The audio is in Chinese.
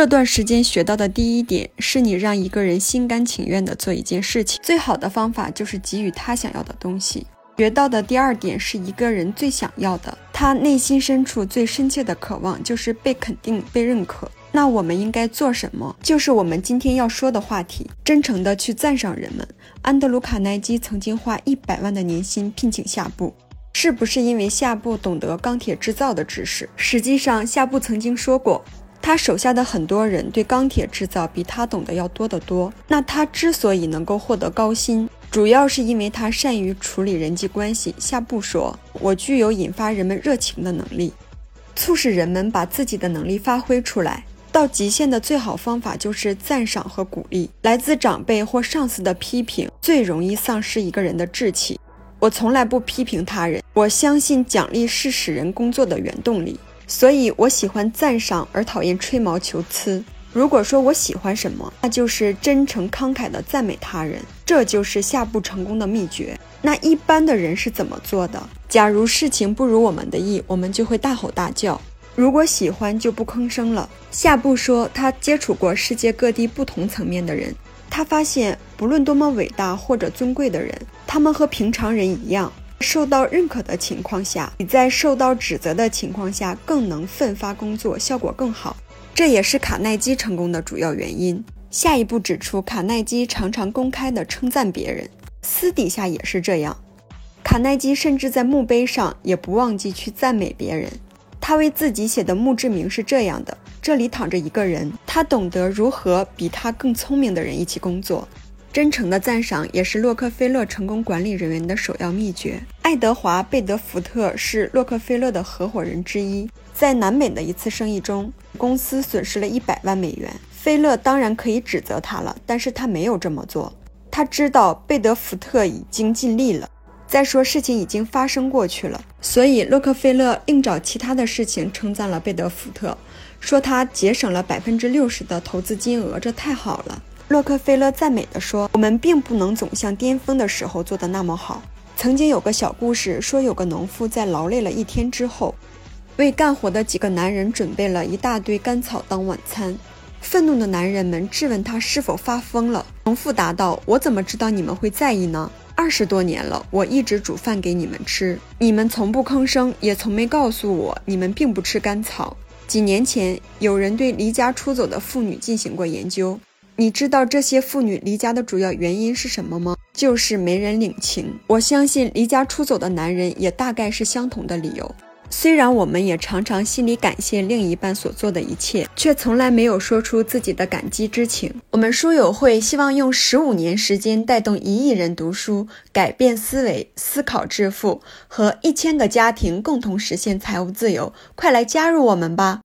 这段时间学到的第一点是你让一个人心甘情愿地做一件事情，最好的方法就是给予他想要的东西。学到的第二点是一个人最想要的，他内心深处最深切的渴望就是被肯定、被认可。那我们应该做什么？就是我们今天要说的话题：真诚的去赞赏人们。安德鲁·卡耐基曾经花一百万的年薪聘请夏布，是不是因为夏布懂得钢铁制造的知识？实际上，夏布曾经说过，他手下的很多人对钢铁制造比他懂得要多得多。那他之所以能够获得高薪，主要是因为他善于处理人际关系。夏布说：“我具有引发人们热情的能力，促使人们把自己的能力发挥出来。到极限的最好方法就是赞赏和鼓励。来自长辈或上司的批评最容易丧失一个人的志气。我从来不批评他人，我相信奖励是使人工作的原动力，所以我喜欢赞赏而讨厌吹毛求疵。”如果说我喜欢什么，那就是真诚慷慨地赞美他人，这就是下步成功的秘诀。那一般的人是怎么做的？假如事情不如我们的意，我们就会大吼大叫；如果喜欢，就不吭声了。下步说，他接触过世界各地不同层面的人，他发现，不论多么伟大或者尊贵的人，他们和平常人一样，受到认可的情况下，比在受到指责的情况下更能奋发工作，效果更好。这也是卡耐基成功的主要原因。下一步指出，卡耐基常常公开的称赞别人，私底下也是这样。卡耐基甚至在墓碑上也不忘记去赞美别人。他为自己写的墓志铭是这样的：这里躺着一个人，他懂得如何比他更聪明的人一起工作。真诚的赞赏也是洛克菲勒成功管理人员的首要秘诀。爱德华·贝德福特是洛克菲勒的合伙人之一。在南美的一次生意中，公司损失了一百万美元。菲勒当然可以指责他了，但是他没有这么做。他知道贝德福特已经尽力了。再说，事情已经发生过去了，所以洛克菲勒另找其他的事情称赞了贝德福特，说他节省了百分之六十的投资金额，这太好了。洛克菲勒赞美地说：“我们并不能总像巅峰的时候做得那么好。曾经有个小故事说，有个农妇在劳累了一天之后。”为干活的几个男人准备了一大堆干草当晚餐。愤怒的男人们质问他是否发疯了。农妇答道：“我怎么知道你们会在意呢？二十多年了，我一直煮饭给你们吃，你们从不吭声，也从没告诉我你们并不吃干草。几年前，有人对离家出走的妇女进行过研究。你知道这些妇女离家的主要原因是什么吗？就是没人领情。我相信离家出走的男人也大概是相同的理由。”虽然我们也常常心里感谢另一半所做的一切，却从来没有说出自己的感激之情。我们书友会希望用十五年时间带动一亿人读书，改变思维，思考致富，和一千个家庭共同实现财务自由。快来加入我们吧！